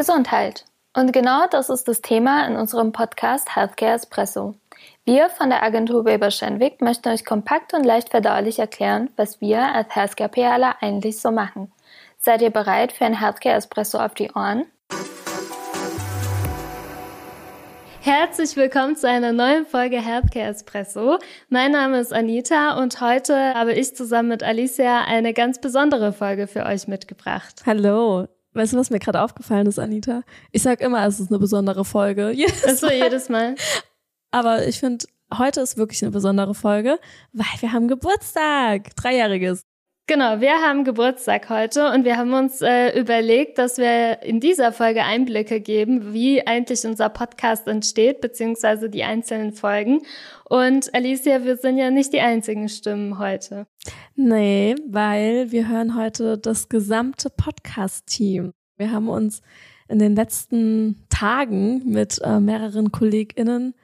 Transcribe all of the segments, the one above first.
Gesundheit. Und genau das ist das Thema in unserem Podcast Healthcare Espresso. Wir von der Agentur Weber Schenwick möchten euch kompakt und leicht verdaulich erklären, was wir als Healthcare PRler eigentlich so machen. Seid ihr bereit für ein Healthcare Espresso auf die Ohren? Herzlich willkommen zu einer neuen Folge Healthcare Espresso. Mein Name ist Anita und heute habe ich zusammen mit Alicia eine ganz besondere Folge für euch mitgebracht. Hallo. Weißt du, was mir gerade aufgefallen ist, Anita? Ich sag immer, es ist eine besondere Folge. Jedes Ach so, Mal. jedes Mal. Aber ich finde, heute ist wirklich eine besondere Folge, weil wir haben Geburtstag. Dreijähriges. Genau, wir haben Geburtstag heute und wir haben uns äh, überlegt, dass wir in dieser Folge Einblicke geben, wie eigentlich unser Podcast entsteht, beziehungsweise die einzelnen Folgen. Und Alicia, wir sind ja nicht die einzigen Stimmen heute. Nee, weil wir hören heute das gesamte Podcast-Team. Wir haben uns in den letzten Tagen mit äh, mehreren KollegInnen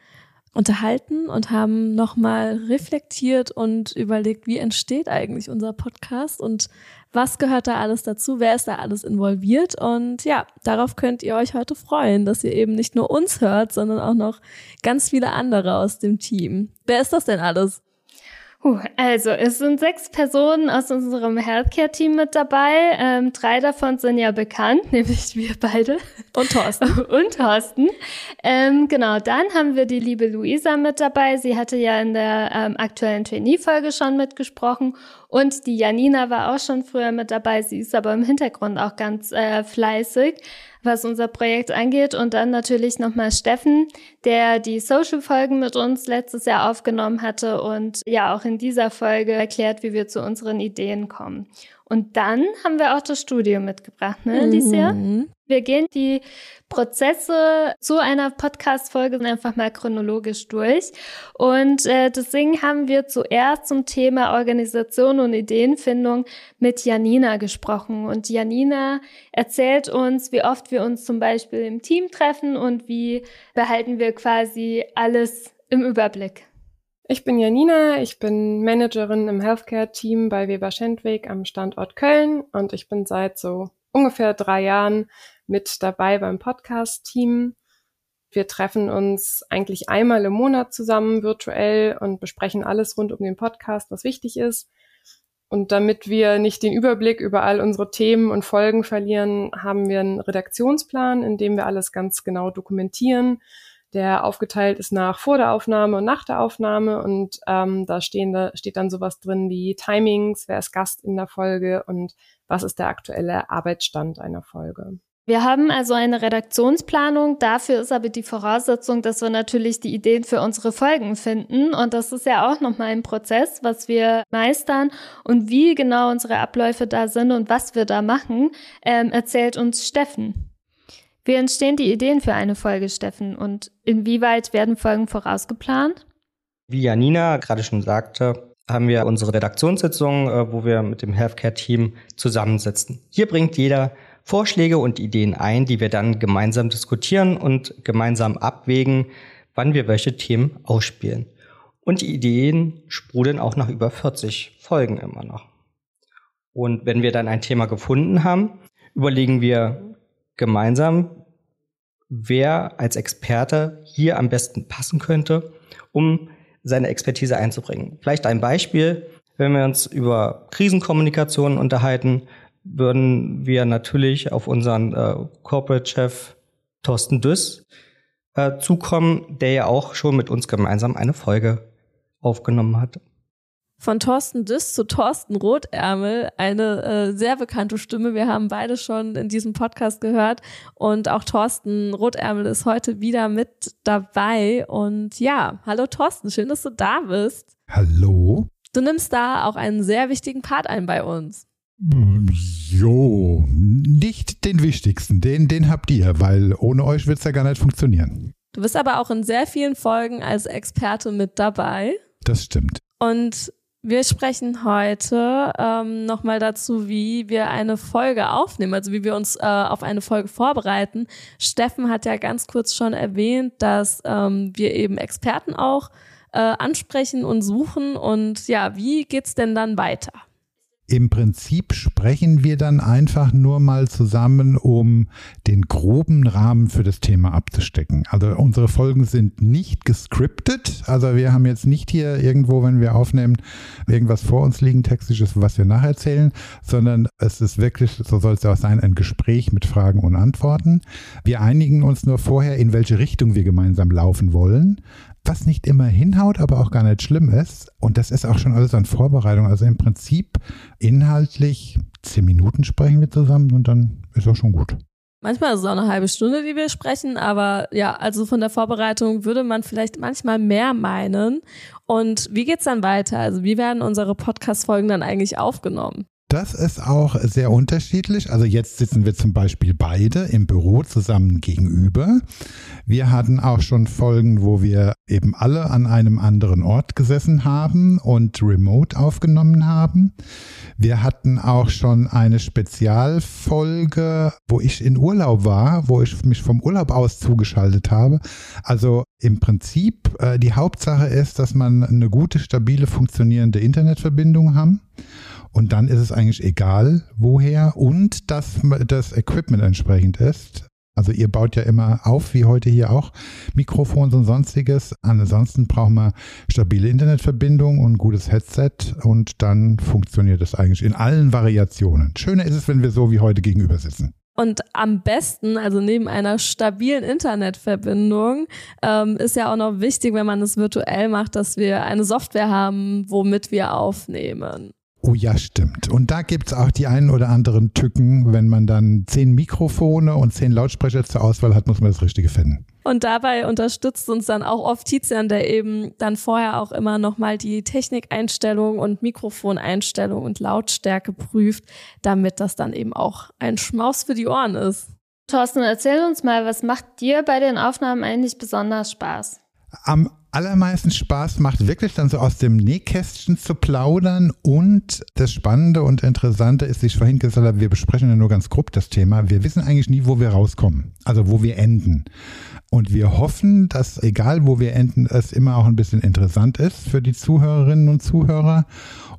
unterhalten und haben nochmal reflektiert und überlegt, wie entsteht eigentlich unser Podcast und was gehört da alles dazu, wer ist da alles involviert und ja, darauf könnt ihr euch heute freuen, dass ihr eben nicht nur uns hört, sondern auch noch ganz viele andere aus dem Team. Wer ist das denn alles? Also, es sind sechs Personen aus unserem Healthcare-Team mit dabei. Ähm, drei davon sind ja bekannt, nämlich wir beide. Und Thorsten. Und Thorsten. Ähm, genau, dann haben wir die liebe Luisa mit dabei. Sie hatte ja in der ähm, aktuellen Trainee-Folge schon mitgesprochen. Und die Janina war auch schon früher mit dabei. Sie ist aber im Hintergrund auch ganz äh, fleißig was unser Projekt angeht. Und dann natürlich nochmal Steffen, der die Social-Folgen mit uns letztes Jahr aufgenommen hatte und ja auch in dieser Folge erklärt, wie wir zu unseren Ideen kommen. Und dann haben wir auch das Studio mitgebracht, ne, Alicia? Mhm. Wir gehen die Prozesse zu einer Podcast-Folge einfach mal chronologisch durch. Und äh, deswegen haben wir zuerst zum Thema Organisation und Ideenfindung mit Janina gesprochen. Und Janina erzählt uns, wie oft wir uns zum Beispiel im Team treffen und wie behalten wir quasi alles im Überblick. Ich bin Janina, ich bin Managerin im Healthcare-Team bei Weber Schendweg am Standort Köln und ich bin seit so ungefähr drei Jahren mit dabei beim Podcast-Team. Wir treffen uns eigentlich einmal im Monat zusammen virtuell und besprechen alles rund um den Podcast, was wichtig ist. Und damit wir nicht den Überblick über all unsere Themen und Folgen verlieren, haben wir einen Redaktionsplan, in dem wir alles ganz genau dokumentieren der aufgeteilt ist nach vor der Aufnahme und nach der Aufnahme. Und ähm, da, stehen, da steht dann sowas drin wie Timings, wer ist Gast in der Folge und was ist der aktuelle Arbeitsstand einer Folge. Wir haben also eine Redaktionsplanung. Dafür ist aber die Voraussetzung, dass wir natürlich die Ideen für unsere Folgen finden. Und das ist ja auch nochmal ein Prozess, was wir meistern. Und wie genau unsere Abläufe da sind und was wir da machen, ähm, erzählt uns Steffen. Wie entstehen die Ideen für eine Folge, Steffen? Und inwieweit werden Folgen vorausgeplant? Wie Janina gerade schon sagte, haben wir unsere Redaktionssitzung, äh, wo wir mit dem Healthcare-Team zusammensitzen. Hier bringt jeder Vorschläge und Ideen ein, die wir dann gemeinsam diskutieren und gemeinsam abwägen, wann wir welche Themen ausspielen. Und die Ideen sprudeln auch nach über 40 Folgen immer noch. Und wenn wir dann ein Thema gefunden haben, überlegen wir gemeinsam, wer als Experte hier am besten passen könnte, um seine Expertise einzubringen. Vielleicht ein Beispiel, wenn wir uns über Krisenkommunikation unterhalten, würden wir natürlich auf unseren äh, Corporate-Chef Thorsten Düss äh, zukommen, der ja auch schon mit uns gemeinsam eine Folge aufgenommen hat. Von Thorsten Düss zu Thorsten Rotärmel, eine äh, sehr bekannte Stimme. Wir haben beide schon in diesem Podcast gehört und auch Thorsten Rotärmel ist heute wieder mit dabei. Und ja, hallo Thorsten, schön, dass du da bist. Hallo. Du nimmst da auch einen sehr wichtigen Part ein bei uns. Jo, nicht den wichtigsten, den, den habt ihr, weil ohne euch wird es ja gar nicht funktionieren. Du bist aber auch in sehr vielen Folgen als Experte mit dabei. Das stimmt. Und wir sprechen heute ähm, nochmal dazu, wie wir eine Folge aufnehmen, also wie wir uns äh, auf eine Folge vorbereiten. Steffen hat ja ganz kurz schon erwähnt, dass ähm, wir eben Experten auch äh, ansprechen und suchen. Und ja, wie geht's denn dann weiter? Im Prinzip sprechen wir dann einfach nur mal zusammen, um den groben Rahmen für das Thema abzustecken. Also unsere Folgen sind nicht gescriptet. Also wir haben jetzt nicht hier irgendwo, wenn wir aufnehmen, irgendwas vor uns liegen, textisches, was wir nacherzählen, sondern es ist wirklich, so soll es auch sein, ein Gespräch mit Fragen und Antworten. Wir einigen uns nur vorher, in welche Richtung wir gemeinsam laufen wollen was nicht immer hinhaut, aber auch gar nicht schlimm ist. Und das ist auch schon alles an Vorbereitung. Also im Prinzip inhaltlich zehn Minuten sprechen wir zusammen und dann ist auch schon gut. Manchmal ist es auch eine halbe Stunde, die wir sprechen, aber ja, also von der Vorbereitung würde man vielleicht manchmal mehr meinen. Und wie geht's dann weiter? Also wie werden unsere Podcast-Folgen dann eigentlich aufgenommen? Das ist auch sehr unterschiedlich. Also jetzt sitzen wir zum Beispiel beide im Büro zusammen gegenüber. Wir hatten auch schon Folgen, wo wir eben alle an einem anderen Ort gesessen haben und remote aufgenommen haben. Wir hatten auch schon eine Spezialfolge, wo ich in Urlaub war, wo ich mich vom Urlaub aus zugeschaltet habe. Also im Prinzip, äh, die Hauptsache ist, dass man eine gute, stabile, funktionierende Internetverbindung haben. Und dann ist es eigentlich egal, woher und dass das Equipment entsprechend ist. Also ihr baut ja immer auf, wie heute hier auch, Mikrofons und sonstiges. Ansonsten brauchen wir stabile Internetverbindung und ein gutes Headset und dann funktioniert es eigentlich in allen Variationen. Schöner ist es, wenn wir so wie heute gegenüber sitzen. Und am besten, also neben einer stabilen Internetverbindung, ähm, ist ja auch noch wichtig, wenn man es virtuell macht, dass wir eine Software haben, womit wir aufnehmen. Oh ja, stimmt. Und da gibt's auch die einen oder anderen Tücken. Wenn man dann zehn Mikrofone und zehn Lautsprecher zur Auswahl hat, muss man das Richtige finden. Und dabei unterstützt uns dann auch oft Tizian, der eben dann vorher auch immer nochmal die Technikeinstellung und Mikrofoneinstellung und Lautstärke prüft, damit das dann eben auch ein Schmaus für die Ohren ist. Thorsten, erzähl uns mal, was macht dir bei den Aufnahmen eigentlich besonders Spaß? Am allermeisten Spaß macht wirklich dann so aus dem Nähkästchen zu plaudern und das Spannende und Interessante ist, wie ich vorhin gesagt habe, wir besprechen ja nur ganz grob das Thema. Wir wissen eigentlich nie, wo wir rauskommen, also wo wir enden. Und wir hoffen, dass egal wo wir enden, es immer auch ein bisschen interessant ist für die Zuhörerinnen und Zuhörer.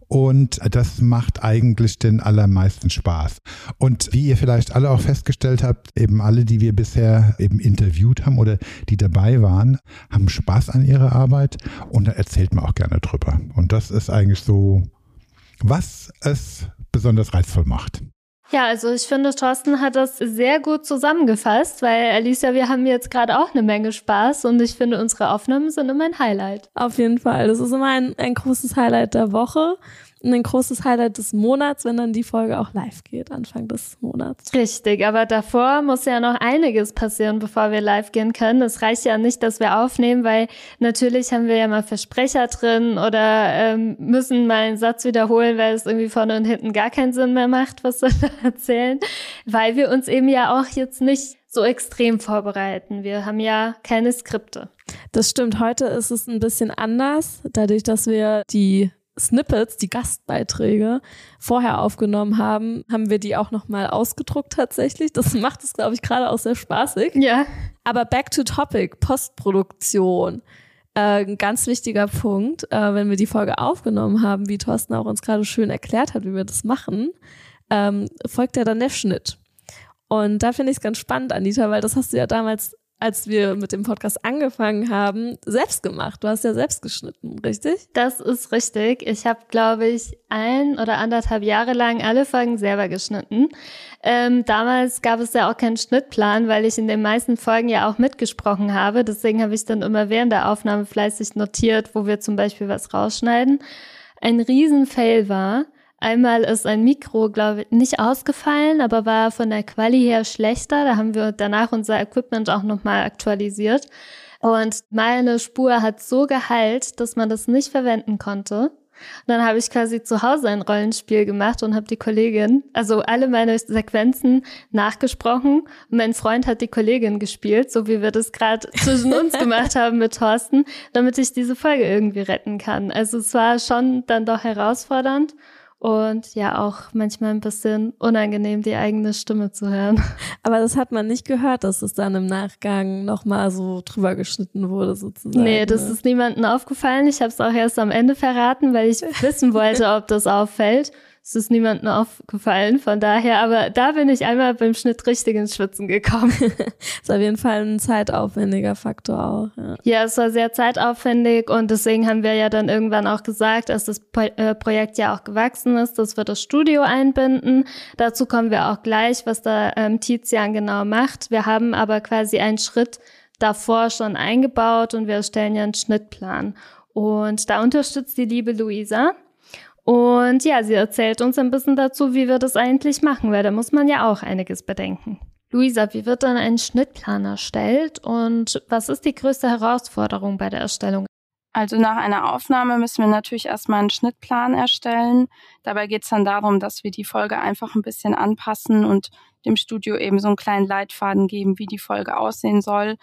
Und das macht eigentlich den allermeisten Spaß. Und wie ihr vielleicht alle auch festgestellt habt, eben alle, die wir bisher eben interviewt haben oder die dabei waren, haben Spaß an ihrer Arbeit und da erzählt man auch gerne drüber. Und das ist eigentlich so, was es besonders reizvoll macht. Ja, also ich finde, Thorsten hat das sehr gut zusammengefasst, weil Alicia, wir haben jetzt gerade auch eine Menge Spaß und ich finde, unsere Aufnahmen sind immer ein Highlight. Auf jeden Fall. Das ist immer ein, ein großes Highlight der Woche ein großes Highlight des Monats, wenn dann die Folge auch live geht, Anfang des Monats. Richtig, aber davor muss ja noch einiges passieren, bevor wir live gehen können. Es reicht ja nicht, dass wir aufnehmen, weil natürlich haben wir ja mal Versprecher drin oder ähm, müssen mal einen Satz wiederholen, weil es irgendwie vorne und hinten gar keinen Sinn mehr macht, was wir da erzählen, weil wir uns eben ja auch jetzt nicht so extrem vorbereiten. Wir haben ja keine Skripte. Das stimmt. Heute ist es ein bisschen anders, dadurch, dass wir die Snippets, die Gastbeiträge vorher aufgenommen haben, haben wir die auch nochmal ausgedruckt tatsächlich. Das macht es, glaube ich, gerade auch sehr spaßig. Ja. Aber back to topic, Postproduktion. Äh, ein ganz wichtiger Punkt, äh, wenn wir die Folge aufgenommen haben, wie Thorsten auch uns gerade schön erklärt hat, wie wir das machen, ähm, folgt ja dann der Schnitt. Und da finde ich es ganz spannend, Anita, weil das hast du ja damals als wir mit dem Podcast angefangen haben, selbst gemacht. Du hast ja selbst geschnitten, richtig? Das ist richtig. Ich habe, glaube ich, ein oder anderthalb Jahre lang alle Folgen selber geschnitten. Ähm, damals gab es ja auch keinen Schnittplan, weil ich in den meisten Folgen ja auch mitgesprochen habe. Deswegen habe ich dann immer während der Aufnahme fleißig notiert, wo wir zum Beispiel was rausschneiden. Ein Riesenfail war, Einmal ist ein Mikro, glaube ich, nicht ausgefallen, aber war von der Quali her schlechter. Da haben wir danach unser Equipment auch nochmal aktualisiert. Und meine Spur hat so geheilt, dass man das nicht verwenden konnte. Und dann habe ich quasi zu Hause ein Rollenspiel gemacht und habe die Kollegin, also alle meine Sequenzen nachgesprochen. Und mein Freund hat die Kollegin gespielt, so wie wir das gerade zwischen uns gemacht haben mit Thorsten, damit ich diese Folge irgendwie retten kann. Also es war schon dann doch herausfordernd und ja auch manchmal ein bisschen unangenehm, die eigene Stimme zu hören. Aber das hat man nicht gehört, dass es dann im Nachgang nochmal so drüber geschnitten wurde sozusagen. Nee, das ne? ist niemandem aufgefallen. Ich habe es auch erst am Ende verraten, weil ich wissen wollte, ob das auffällt. Es ist niemandem aufgefallen, von daher, aber da bin ich einmal beim Schnitt richtig ins Schwitzen gekommen. ist auf jeden Fall ein zeitaufwendiger Faktor auch. Ja. ja, es war sehr zeitaufwendig und deswegen haben wir ja dann irgendwann auch gesagt, dass das äh, Projekt ja auch gewachsen ist, dass wir das Studio einbinden. Dazu kommen wir auch gleich, was da ähm, Tizian genau macht. Wir haben aber quasi einen Schritt davor schon eingebaut und wir stellen ja einen Schnittplan. Und da unterstützt die liebe Luisa. Und ja, sie erzählt uns ein bisschen dazu, wie wir das eigentlich machen, weil da muss man ja auch einiges bedenken. Luisa, wie wird dann ein Schnittplan erstellt und was ist die größte Herausforderung bei der Erstellung? Also nach einer Aufnahme müssen wir natürlich erstmal einen Schnittplan erstellen. Dabei geht es dann darum, dass wir die Folge einfach ein bisschen anpassen und dem Studio eben so einen kleinen Leitfaden geben, wie die Folge aussehen soll.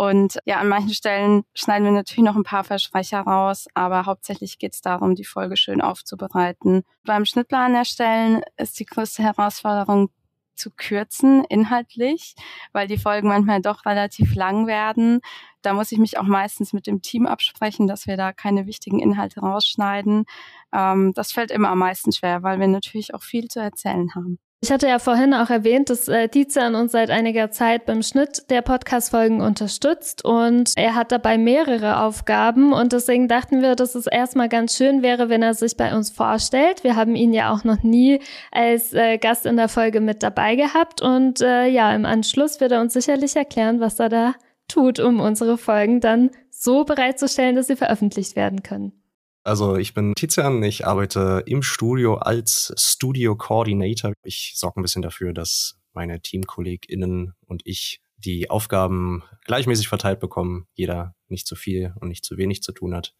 Und ja, an manchen Stellen schneiden wir natürlich noch ein paar Versprecher raus, aber hauptsächlich geht es darum, die Folge schön aufzubereiten. Beim Schnittplan erstellen ist die größte Herausforderung zu kürzen inhaltlich, weil die Folgen manchmal doch relativ lang werden. Da muss ich mich auch meistens mit dem Team absprechen, dass wir da keine wichtigen Inhalte rausschneiden. Ähm, das fällt immer am meisten schwer, weil wir natürlich auch viel zu erzählen haben. Ich hatte ja vorhin auch erwähnt, dass äh, Tizian uns seit einiger Zeit beim Schnitt der Podcast-Folgen unterstützt und er hat dabei mehrere Aufgaben und deswegen dachten wir, dass es erstmal ganz schön wäre, wenn er sich bei uns vorstellt. Wir haben ihn ja auch noch nie als äh, Gast in der Folge mit dabei gehabt und äh, ja, im Anschluss wird er uns sicherlich erklären, was er da tut, um unsere Folgen dann so bereitzustellen, dass sie veröffentlicht werden können. Also ich bin Tizian, ich arbeite im Studio als Studio Coordinator. Ich sorge ein bisschen dafür, dass meine TeamkollegInnen und ich die Aufgaben gleichmäßig verteilt bekommen, jeder nicht zu viel und nicht zu wenig zu tun hat.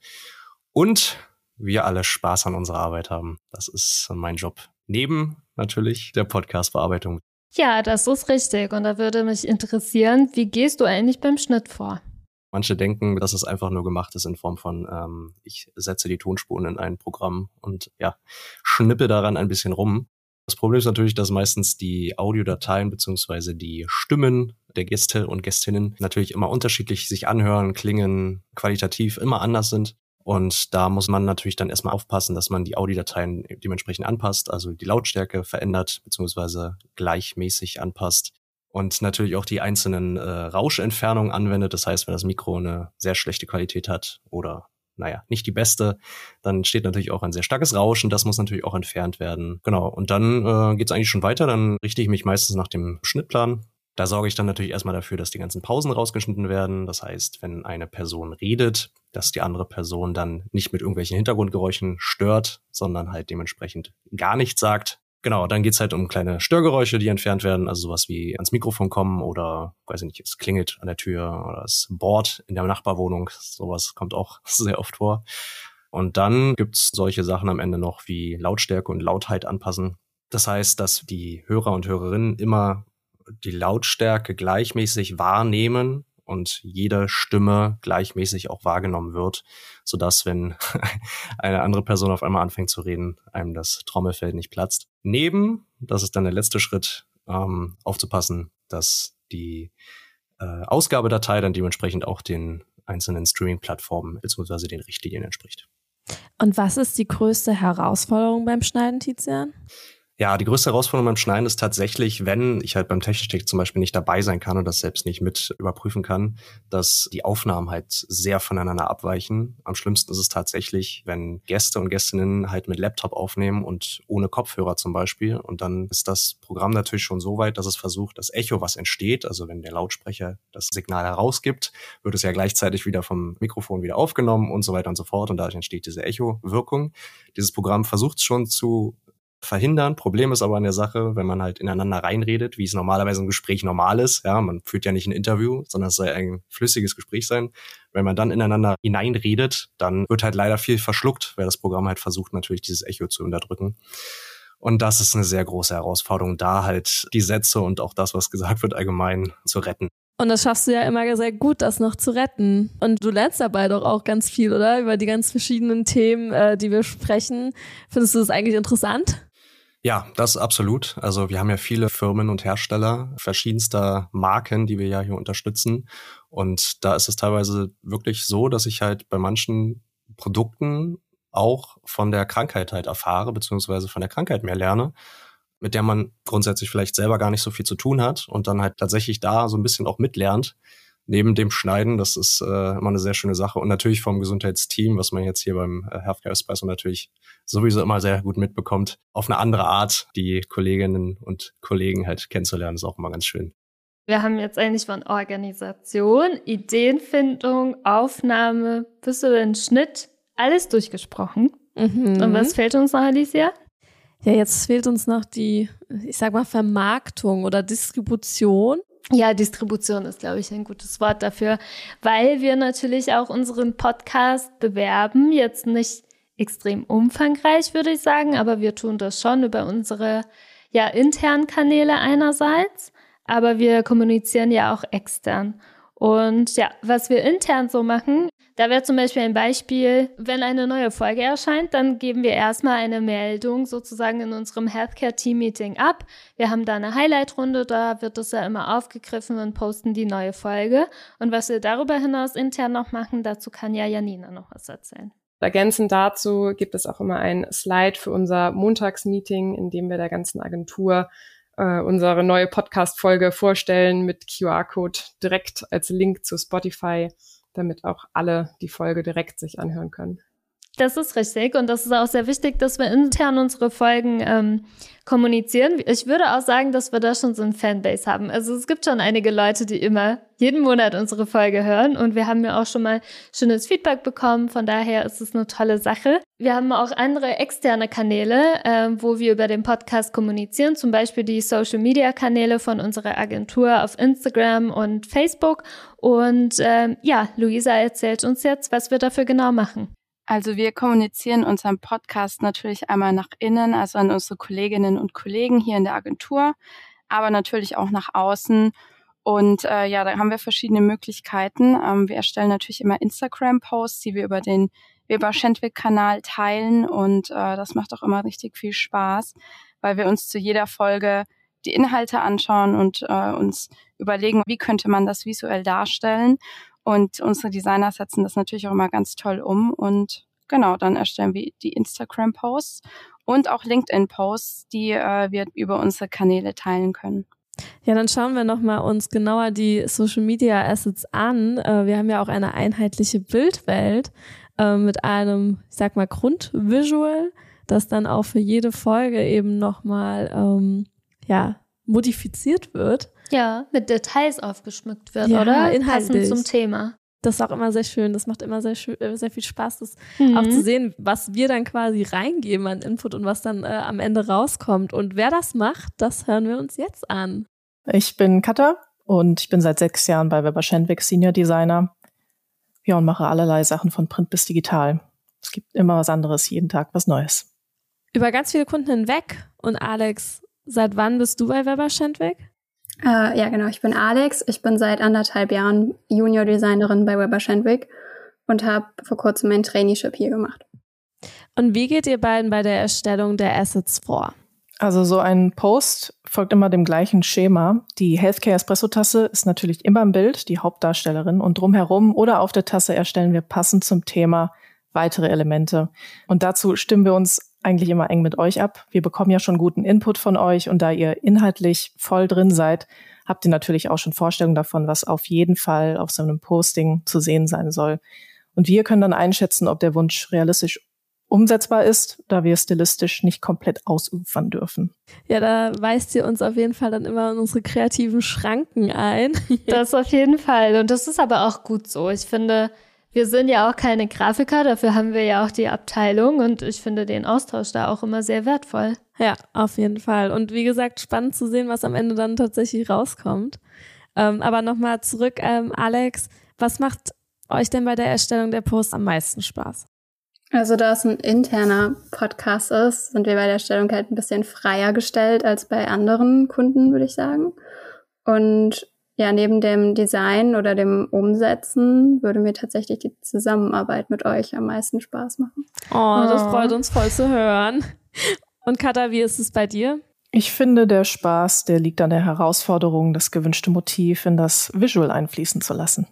Und wir alle Spaß an unserer Arbeit haben. Das ist mein Job. Neben natürlich der Podcast-Bearbeitung. Ja, das ist richtig. Und da würde mich interessieren, wie gehst du eigentlich beim Schnitt vor? Manche denken, dass es einfach nur gemacht ist in Form von, ähm, ich setze die Tonspuren in ein Programm und ja, schnippe daran ein bisschen rum. Das Problem ist natürlich, dass meistens die Audiodateien beziehungsweise die Stimmen der Gäste und Gästinnen natürlich immer unterschiedlich sich anhören, klingen, qualitativ immer anders sind. Und da muss man natürlich dann erstmal aufpassen, dass man die Audiodateien dementsprechend anpasst, also die Lautstärke verändert beziehungsweise gleichmäßig anpasst und natürlich auch die einzelnen äh, Rauschentfernungen anwendet. Das heißt, wenn das Mikro eine sehr schlechte Qualität hat oder naja, nicht die beste, dann steht natürlich auch ein sehr starkes Rauschen, das muss natürlich auch entfernt werden. Genau, und dann äh, geht es eigentlich schon weiter, dann richte ich mich meistens nach dem Schnittplan. Da sorge ich dann natürlich erstmal dafür, dass die ganzen Pausen rausgeschnitten werden. Das heißt, wenn eine Person redet, dass die andere Person dann nicht mit irgendwelchen Hintergrundgeräuschen stört, sondern halt dementsprechend gar nichts sagt. Genau, dann geht's halt um kleine Störgeräusche, die entfernt werden, also sowas wie ans Mikrofon kommen oder, weiß ich nicht, es klingelt an der Tür oder es bohrt in der Nachbarwohnung. Sowas kommt auch sehr oft vor. Und dann gibt's solche Sachen am Ende noch wie Lautstärke und Lautheit anpassen. Das heißt, dass die Hörer und Hörerinnen immer die Lautstärke gleichmäßig wahrnehmen und jede Stimme gleichmäßig auch wahrgenommen wird, so dass wenn eine andere Person auf einmal anfängt zu reden, einem das Trommelfell nicht platzt. Neben, das ist dann der letzte Schritt, ähm, aufzupassen, dass die äh, Ausgabedatei dann dementsprechend auch den einzelnen Streaming-Plattformen bzw. den Richtlinien entspricht. Und was ist die größte Herausforderung beim Schneiden, Tizian? Ja, die größte Herausforderung beim Schneiden ist tatsächlich, wenn ich halt beim Techniktech zum Beispiel nicht dabei sein kann und das selbst nicht mit überprüfen kann, dass die Aufnahmen halt sehr voneinander abweichen. Am schlimmsten ist es tatsächlich, wenn Gäste und Gästinnen halt mit Laptop aufnehmen und ohne Kopfhörer zum Beispiel. Und dann ist das Programm natürlich schon so weit, dass es versucht, das Echo, was entsteht, also wenn der Lautsprecher das Signal herausgibt, wird es ja gleichzeitig wieder vom Mikrofon wieder aufgenommen und so weiter und so fort. Und dadurch entsteht diese Echo-Wirkung. Dieses Programm versucht schon zu verhindern. Problem ist aber an der Sache, wenn man halt ineinander reinredet, wie es normalerweise im Gespräch normal ist. Ja, man führt ja nicht ein Interview, sondern es soll ein flüssiges Gespräch sein. Wenn man dann ineinander hineinredet, dann wird halt leider viel verschluckt, weil das Programm halt versucht, natürlich dieses Echo zu unterdrücken. Und das ist eine sehr große Herausforderung, da halt die Sätze und auch das, was gesagt wird, allgemein zu retten. Und das schaffst du ja immer sehr gut, das noch zu retten. Und du lernst dabei doch auch ganz viel, oder? Über die ganz verschiedenen Themen, äh, die wir sprechen. Findest du das eigentlich interessant? Ja, das absolut. Also wir haben ja viele Firmen und Hersteller verschiedenster Marken, die wir ja hier unterstützen. Und da ist es teilweise wirklich so, dass ich halt bei manchen Produkten auch von der Krankheit halt erfahre, beziehungsweise von der Krankheit mehr lerne, mit der man grundsätzlich vielleicht selber gar nicht so viel zu tun hat und dann halt tatsächlich da so ein bisschen auch mitlernt, neben dem Schneiden. Das ist äh, immer eine sehr schöne Sache. Und natürlich vom Gesundheitsteam, was man jetzt hier beim äh, Healthcare Espresso natürlich sowieso immer sehr gut mitbekommt, auf eine andere Art die Kolleginnen und Kollegen halt kennenzulernen, ist auch immer ganz schön. Wir haben jetzt eigentlich von Organisation, Ideenfindung, Aufnahme bis zu den Schnitt alles durchgesprochen. Mhm. Und was fehlt uns noch, Alicia? Ja, jetzt fehlt uns noch die, ich sag mal, Vermarktung oder Distribution. Ja, Distribution ist, glaube ich, ein gutes Wort dafür, weil wir natürlich auch unseren Podcast bewerben. Jetzt nicht extrem umfangreich, würde ich sagen, aber wir tun das schon über unsere ja, internen Kanäle einerseits aber wir kommunizieren ja auch extern. Und ja, was wir intern so machen, da wäre zum Beispiel ein Beispiel, wenn eine neue Folge erscheint, dann geben wir erstmal eine Meldung sozusagen in unserem Healthcare Team Meeting ab. Wir haben da eine Highlight-Runde, da wird das ja immer aufgegriffen und posten die neue Folge. Und was wir darüber hinaus intern noch machen, dazu kann ja Janina noch was erzählen. Ergänzend dazu gibt es auch immer ein Slide für unser Montagsmeeting, in dem wir der ganzen Agentur äh, unsere neue Podcast-Folge vorstellen mit QR-Code direkt als Link zu Spotify, damit auch alle die Folge direkt sich anhören können. Das ist richtig und das ist auch sehr wichtig, dass wir intern unsere Folgen ähm, kommunizieren. Ich würde auch sagen, dass wir da schon so ein Fanbase haben. Also es gibt schon einige Leute, die immer jeden Monat unsere Folge hören und wir haben ja auch schon mal schönes Feedback bekommen. Von daher ist es eine tolle Sache. Wir haben auch andere externe Kanäle, äh, wo wir über den Podcast kommunizieren, zum Beispiel die Social Media Kanäle von unserer Agentur auf Instagram und Facebook. Und äh, ja, Luisa erzählt uns jetzt, was wir dafür genau machen. Also wir kommunizieren unseren Podcast natürlich einmal nach innen, also an unsere Kolleginnen und Kollegen hier in der Agentur, aber natürlich auch nach außen. Und äh, ja, da haben wir verschiedene Möglichkeiten. Ähm, wir erstellen natürlich immer Instagram-Posts, die wir über den Weber Schendwick-Kanal teilen. Und äh, das macht auch immer richtig viel Spaß, weil wir uns zu jeder Folge die Inhalte anschauen und äh, uns überlegen, wie könnte man das visuell darstellen. Und unsere Designer setzen das natürlich auch immer ganz toll um. Und genau, dann erstellen wir die Instagram-Posts und auch LinkedIn-Posts, die äh, wir über unsere Kanäle teilen können. Ja, dann schauen wir nochmal uns genauer die Social Media Assets an. Äh, wir haben ja auch eine einheitliche Bildwelt äh, mit einem, ich sag mal, Grundvisual, das dann auch für jede Folge eben nochmal, ähm, ja, modifiziert wird. Ja, mit Details aufgeschmückt wird, ja, oder? Inhaltlich. Passend zum Thema. Das ist auch immer sehr schön. Das macht immer sehr, schön, äh, sehr viel Spaß, das mhm. auch zu sehen, was wir dann quasi reingeben an Input und was dann äh, am Ende rauskommt. Und wer das macht, das hören wir uns jetzt an. Ich bin Katha und ich bin seit sechs Jahren bei Weber Schendwick Senior Designer. Ja, und mache allerlei Sachen von Print bis digital. Es gibt immer was anderes, jeden Tag was Neues. Über ganz viele Kunden hinweg. Und Alex, seit wann bist du bei Weber Schendwick? Äh, ja, genau. Ich bin Alex. Ich bin seit anderthalb Jahren Junior-Designerin bei Weber Shandwick und habe vor kurzem mein Traineeship hier gemacht. Und wie geht ihr beiden bei der Erstellung der Assets vor? Also so ein Post folgt immer dem gleichen Schema. Die Healthcare Espresso Tasse ist natürlich immer im Bild, die Hauptdarstellerin und drumherum oder auf der Tasse erstellen wir passend zum Thema weitere Elemente. Und dazu stimmen wir uns eigentlich immer eng mit euch ab. Wir bekommen ja schon guten Input von euch und da ihr inhaltlich voll drin seid, habt ihr natürlich auch schon Vorstellungen davon, was auf jeden Fall auf so einem Posting zu sehen sein soll. Und wir können dann einschätzen, ob der Wunsch realistisch umsetzbar ist, da wir stilistisch nicht komplett ausufern dürfen. Ja, da weist ihr uns auf jeden Fall dann immer in unsere kreativen Schranken ein. das auf jeden Fall. Und das ist aber auch gut so. Ich finde, wir sind ja auch keine Grafiker, dafür haben wir ja auch die Abteilung und ich finde den Austausch da auch immer sehr wertvoll. Ja, auf jeden Fall. Und wie gesagt, spannend zu sehen, was am Ende dann tatsächlich rauskommt. Ähm, aber nochmal zurück, ähm, Alex, was macht euch denn bei der Erstellung der Posts am meisten Spaß? Also da es ein interner Podcast ist, sind wir bei der Erstellung halt ein bisschen freier gestellt als bei anderen Kunden, würde ich sagen. Und ja, neben dem Design oder dem Umsetzen würde mir tatsächlich die Zusammenarbeit mit euch am meisten Spaß machen. Oh, das oh. freut uns voll zu hören. Und Katha, wie ist es bei dir? Ich finde, der Spaß, der liegt an der Herausforderung, das gewünschte Motiv in das Visual einfließen zu lassen.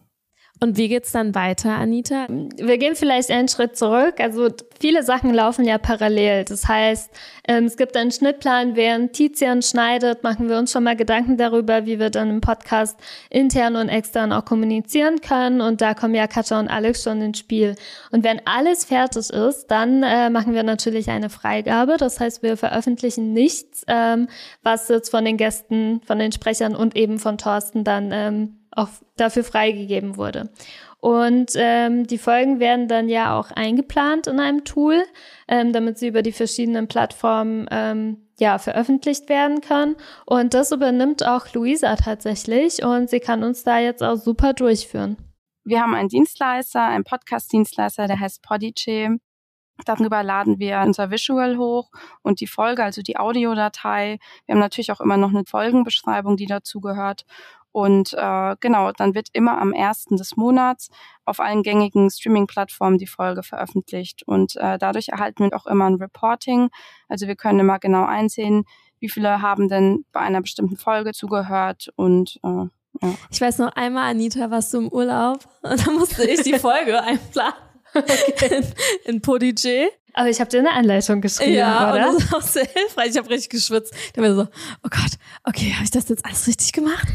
Und wie geht's dann weiter, Anita? Wir gehen vielleicht einen Schritt zurück. Also viele Sachen laufen ja parallel. Das heißt, ähm, es gibt einen Schnittplan, während Tizian schneidet, machen wir uns schon mal Gedanken darüber, wie wir dann im Podcast intern und extern auch kommunizieren können. Und da kommen ja Katja und Alex schon ins Spiel. Und wenn alles fertig ist, dann äh, machen wir natürlich eine Freigabe. Das heißt, wir veröffentlichen nichts, ähm, was jetzt von den Gästen, von den Sprechern und eben von Thorsten dann ähm, auch dafür freigegeben wurde. Und ähm, die Folgen werden dann ja auch eingeplant in einem Tool, ähm, damit sie über die verschiedenen Plattformen ähm, ja veröffentlicht werden können. Und das übernimmt auch Luisa tatsächlich und sie kann uns da jetzt auch super durchführen. Wir haben einen Dienstleister, einen Podcast-Dienstleister, der heißt Podigy. Darüber laden wir unser Visual hoch und die Folge, also die Audiodatei. Wir haben natürlich auch immer noch eine Folgenbeschreibung, die dazu gehört. Und äh, genau, dann wird immer am ersten des Monats auf allen gängigen Streaming-Plattformen die Folge veröffentlicht. Und äh, dadurch erhalten wir auch immer ein Reporting. Also wir können immer genau einsehen, wie viele haben denn bei einer bestimmten Folge zugehört und äh, ja. Ich weiß noch einmal, Anita, warst du im Urlaub und da musste ich die Folge einplanen. Okay. In, in Podigé. Aber ich habe dir eine Anleitung geschrieben, ja, oder? Und das ist auch sehr hilfreich. Ich habe richtig geschwitzt. Ich habe mir so, oh Gott, okay, habe ich das jetzt alles richtig gemacht?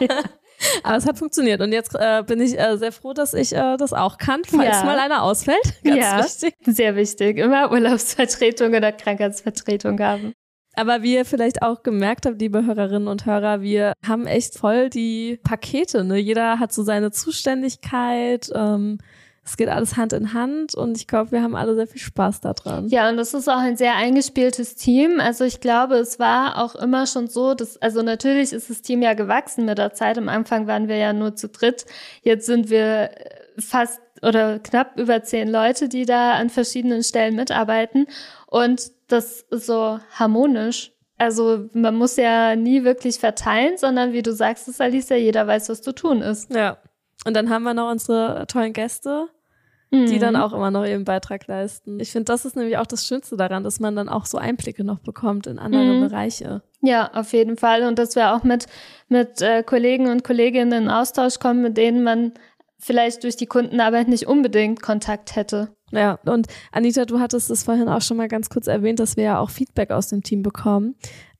ja. Aber es hat funktioniert und jetzt äh, bin ich äh, sehr froh, dass ich äh, das auch kann, falls ja. mal einer ausfällt. Ganz ja, wichtig. Sehr wichtig. Immer Urlaubsvertretung oder Krankheitsvertretung haben. Aber wie ihr vielleicht auch gemerkt habt, liebe Hörerinnen und Hörer, wir haben echt voll die Pakete. Ne? Jeder hat so seine Zuständigkeit. Ähm, es geht alles Hand in Hand und ich glaube, wir haben alle sehr viel Spaß daran. Ja, und das ist auch ein sehr eingespieltes Team. Also ich glaube, es war auch immer schon so, dass, also natürlich ist das Team ja gewachsen mit der Zeit. Am Anfang waren wir ja nur zu dritt. Jetzt sind wir fast oder knapp über zehn Leute, die da an verschiedenen Stellen mitarbeiten. Und das ist so harmonisch. Also man muss ja nie wirklich verteilen, sondern wie du sagst, ist Alicia, jeder weiß, was zu tun ist. Ja. Und dann haben wir noch unsere tollen Gäste, mhm. die dann mhm. auch immer noch ihren Beitrag leisten. Ich finde, das ist nämlich auch das Schönste daran, dass man dann auch so Einblicke noch bekommt in andere mhm. Bereiche. Ja, auf jeden Fall. Und dass wir auch mit, mit äh, Kollegen und Kolleginnen in Austausch kommen, mit denen man vielleicht durch die Kundenarbeit nicht unbedingt Kontakt hätte. Ja, und Anita, du hattest es vorhin auch schon mal ganz kurz erwähnt, dass wir ja auch Feedback aus dem Team bekommen.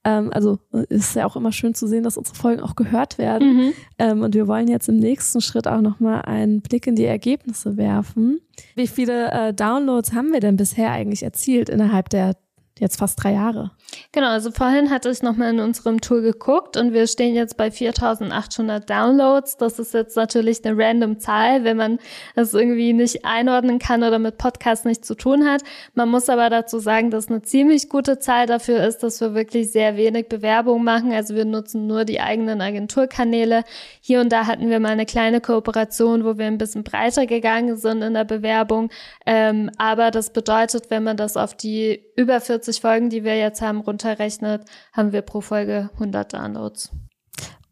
Ähm, also ist ja auch immer schön zu sehen, dass unsere Folgen auch gehört werden. Mhm. Ähm, und wir wollen jetzt im nächsten Schritt auch nochmal einen Blick in die Ergebnisse werfen. Wie viele äh, Downloads haben wir denn bisher eigentlich erzielt innerhalb der jetzt fast drei Jahre. Genau, also vorhin hatte ich nochmal in unserem Tool geguckt und wir stehen jetzt bei 4800 Downloads. Das ist jetzt natürlich eine random Zahl, wenn man das irgendwie nicht einordnen kann oder mit Podcasts nichts zu tun hat. Man muss aber dazu sagen, dass eine ziemlich gute Zahl dafür ist, dass wir wirklich sehr wenig Bewerbung machen. Also wir nutzen nur die eigenen Agenturkanäle. Hier und da hatten wir mal eine kleine Kooperation, wo wir ein bisschen breiter gegangen sind in der Bewerbung. Ähm, aber das bedeutet, wenn man das auf die über 40 Folgen, die wir jetzt haben, runterrechnet, haben wir pro Folge 100 Downloads.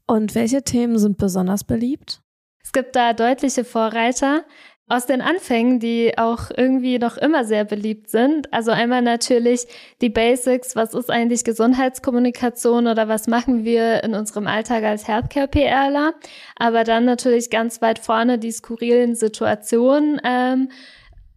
Und welche Themen sind besonders beliebt? Es gibt da deutliche Vorreiter aus den Anfängen, die auch irgendwie noch immer sehr beliebt sind. Also einmal natürlich die Basics, was ist eigentlich Gesundheitskommunikation oder was machen wir in unserem Alltag als Healthcare-PRler. Aber dann natürlich ganz weit vorne die skurrilen Situationen. Ähm,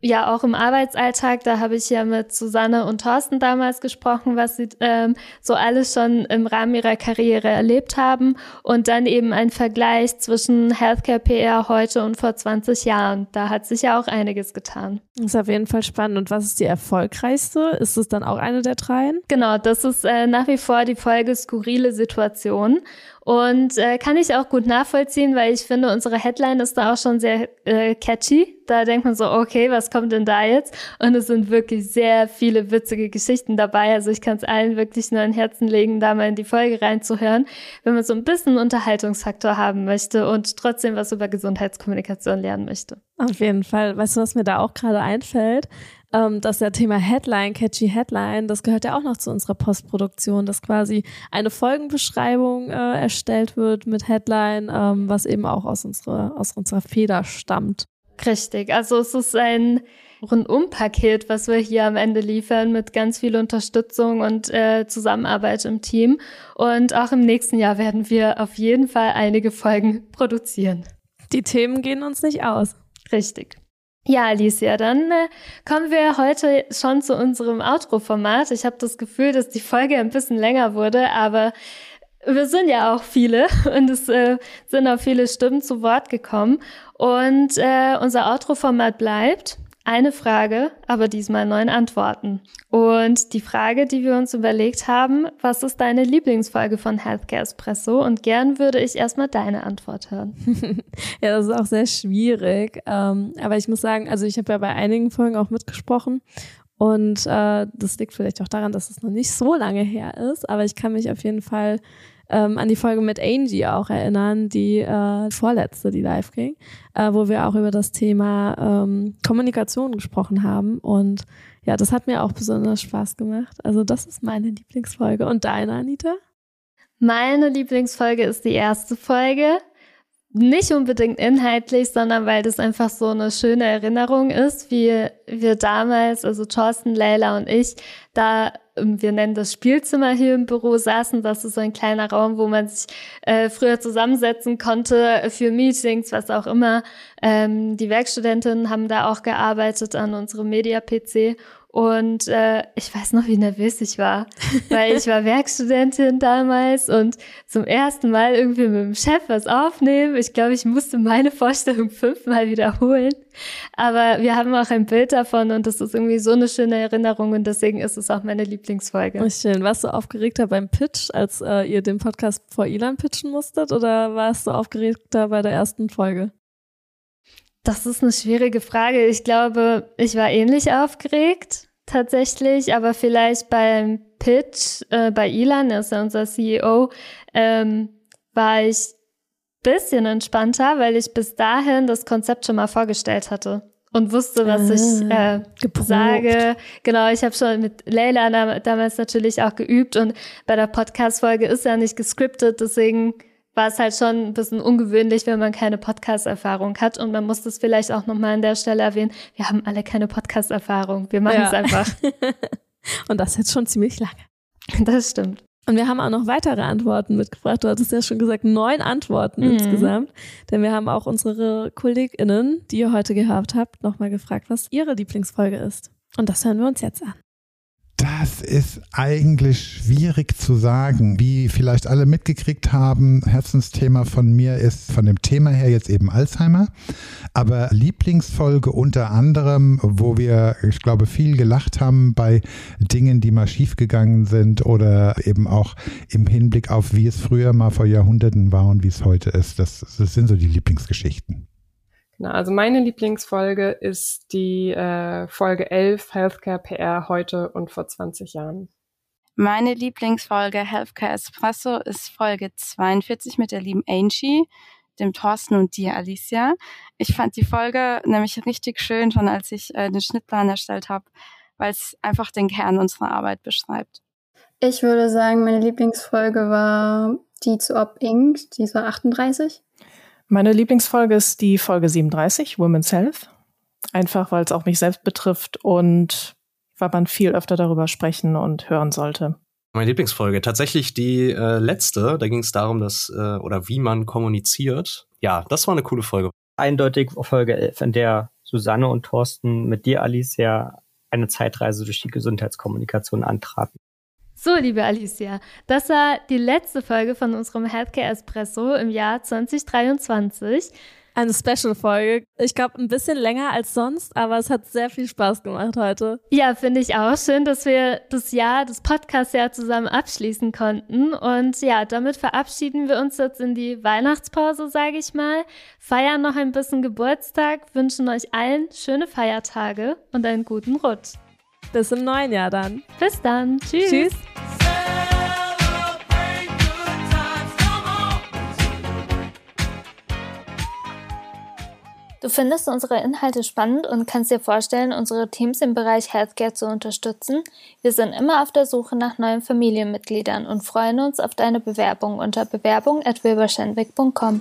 ja auch im Arbeitsalltag, da habe ich ja mit Susanne und Thorsten damals gesprochen, was sie ähm, so alles schon im Rahmen ihrer Karriere erlebt haben und dann eben ein Vergleich zwischen Healthcare PR heute und vor 20 Jahren. Da hat sich ja auch einiges getan. Das ist auf jeden Fall spannend. Und was ist die erfolgreichste? Ist es dann auch eine der dreien? Genau, das ist äh, nach wie vor die Folge skurrile Situation. Und äh, kann ich auch gut nachvollziehen, weil ich finde, unsere Headline ist da auch schon sehr äh, catchy. Da denkt man so, okay, was kommt denn da jetzt? Und es sind wirklich sehr viele witzige Geschichten dabei. Also ich kann es allen wirklich nur ein Herzen legen, da mal in die Folge reinzuhören, wenn man so ein bisschen Unterhaltungsfaktor haben möchte und trotzdem was über Gesundheitskommunikation lernen möchte. Auf jeden Fall. Weißt du, was mir da auch gerade einfällt? Ähm, dass der Thema Headline, catchy Headline, das gehört ja auch noch zu unserer Postproduktion, dass quasi eine Folgenbeschreibung äh, erstellt wird mit Headline, ähm, was eben auch aus unserer, aus unserer Feder stammt. Richtig, also es ist ein Rundum-Paket, was wir hier am Ende liefern, mit ganz viel Unterstützung und äh, Zusammenarbeit im Team. Und auch im nächsten Jahr werden wir auf jeden Fall einige Folgen produzieren. Die Themen gehen uns nicht aus. Richtig. Ja, Alicia, dann äh, kommen wir heute schon zu unserem Outro-Format. Ich habe das Gefühl, dass die Folge ein bisschen länger wurde, aber wir sind ja auch viele und es äh, sind auch viele Stimmen zu Wort gekommen. Und äh, unser Outro-Format bleibt eine Frage, aber diesmal neun Antworten. Und die Frage, die wir uns überlegt haben, was ist deine Lieblingsfolge von Healthcare Espresso? Und gern würde ich erstmal deine Antwort hören. ja, das ist auch sehr schwierig. Ähm, aber ich muss sagen, also ich habe ja bei einigen Folgen auch mitgesprochen. Und äh, das liegt vielleicht auch daran, dass es noch nicht so lange her ist. Aber ich kann mich auf jeden Fall ähm, an die Folge mit Angie auch erinnern, die äh, vorletzte, die live ging, äh, wo wir auch über das Thema ähm, Kommunikation gesprochen haben. Und ja, das hat mir auch besonders Spaß gemacht. Also das ist meine Lieblingsfolge. Und deine, Anita? Meine Lieblingsfolge ist die erste Folge. Nicht unbedingt inhaltlich, sondern weil das einfach so eine schöne Erinnerung ist, wie wir damals, also Thorsten, Leila und ich, da wir nennen das Spielzimmer hier im Büro saßen. Das ist so ein kleiner Raum, wo man sich äh, früher zusammensetzen konnte für Meetings, was auch immer. Ähm, die Werkstudentinnen haben da auch gearbeitet an unserem Media-PC und äh, ich weiß noch, wie nervös ich war, weil ich war Werkstudentin damals und zum ersten Mal irgendwie mit dem Chef was aufnehmen. Ich glaube, ich musste meine Vorstellung fünfmal wiederholen. Aber wir haben auch ein Bild davon und das ist irgendwie so eine schöne Erinnerung und deswegen ist es auch meine Lieblingsfolge. Oh, schön. Warst du aufgeregter beim Pitch, als äh, ihr den Podcast vor Ilan pitchen musstet oder warst du aufgeregter bei der ersten Folge? Das ist eine schwierige Frage. Ich glaube, ich war ähnlich aufgeregt tatsächlich, aber vielleicht beim Pitch äh, bei Ilan, er ist ja unser CEO, ähm, war ich bisschen entspannter, weil ich bis dahin das Konzept schon mal vorgestellt hatte und wusste, was ich ah, äh, sage. Genau, ich habe schon mit Leila damals natürlich auch geübt und bei der Podcast-Folge ist ja nicht gescriptet, deswegen war es halt schon ein bisschen ungewöhnlich, wenn man keine Podcast-Erfahrung hat. Und man muss das vielleicht auch nochmal an der Stelle erwähnen. Wir haben alle keine Podcast-Erfahrung. Wir machen es ja. einfach. Und das jetzt schon ziemlich lange. Das stimmt. Und wir haben auch noch weitere Antworten mitgebracht. Du hattest ja schon gesagt, neun Antworten mhm. insgesamt. Denn wir haben auch unsere KollegInnen, die ihr heute gehabt habt, nochmal gefragt, was ihre Lieblingsfolge ist. Und das hören wir uns jetzt an. Das ist eigentlich schwierig zu sagen. Wie vielleicht alle mitgekriegt haben, Herzensthema von mir ist von dem Thema her jetzt eben Alzheimer. Aber Lieblingsfolge unter anderem, wo wir, ich glaube, viel gelacht haben bei Dingen, die mal schiefgegangen sind oder eben auch im Hinblick auf, wie es früher mal vor Jahrhunderten war und wie es heute ist. Das, das sind so die Lieblingsgeschichten. Genau, also meine Lieblingsfolge ist die äh, Folge 11 Healthcare PR heute und vor 20 Jahren. Meine Lieblingsfolge Healthcare Espresso ist Folge 42 mit der lieben Angie, dem Thorsten und dir, Alicia. Ich fand die Folge nämlich richtig schön, schon als ich äh, den Schnittplan erstellt habe, weil es einfach den Kern unserer Arbeit beschreibt. Ich würde sagen, meine Lieblingsfolge war die zu Op Inc., die war 38. Meine Lieblingsfolge ist die Folge 37, Women's Health. Einfach, weil es auch mich selbst betrifft und weil man viel öfter darüber sprechen und hören sollte. Meine Lieblingsfolge, tatsächlich die äh, letzte, da ging es darum, dass, äh, oder wie man kommuniziert. Ja, das war eine coole Folge. Eindeutig Folge 11, in der Susanne und Thorsten mit dir, Alicia, eine Zeitreise durch die Gesundheitskommunikation antraten. So, liebe Alicia, das war die letzte Folge von unserem Healthcare Espresso im Jahr 2023. Eine Special-Folge. Ich glaube, ein bisschen länger als sonst, aber es hat sehr viel Spaß gemacht heute. Ja, finde ich auch schön, dass wir das Jahr, das Podcast-Jahr zusammen abschließen konnten. Und ja, damit verabschieden wir uns jetzt in die Weihnachtspause, sage ich mal. Feiern noch ein bisschen Geburtstag, wünschen euch allen schöne Feiertage und einen guten Rutsch. Bis im neuen Jahr dann. Bis dann. Tschüss. Tschüss. Du findest unsere Inhalte spannend und kannst dir vorstellen, unsere Teams im Bereich Healthcare zu unterstützen? Wir sind immer auf der Suche nach neuen Familienmitgliedern und freuen uns auf deine Bewerbung unter bewerbung.wilberschenwick.com.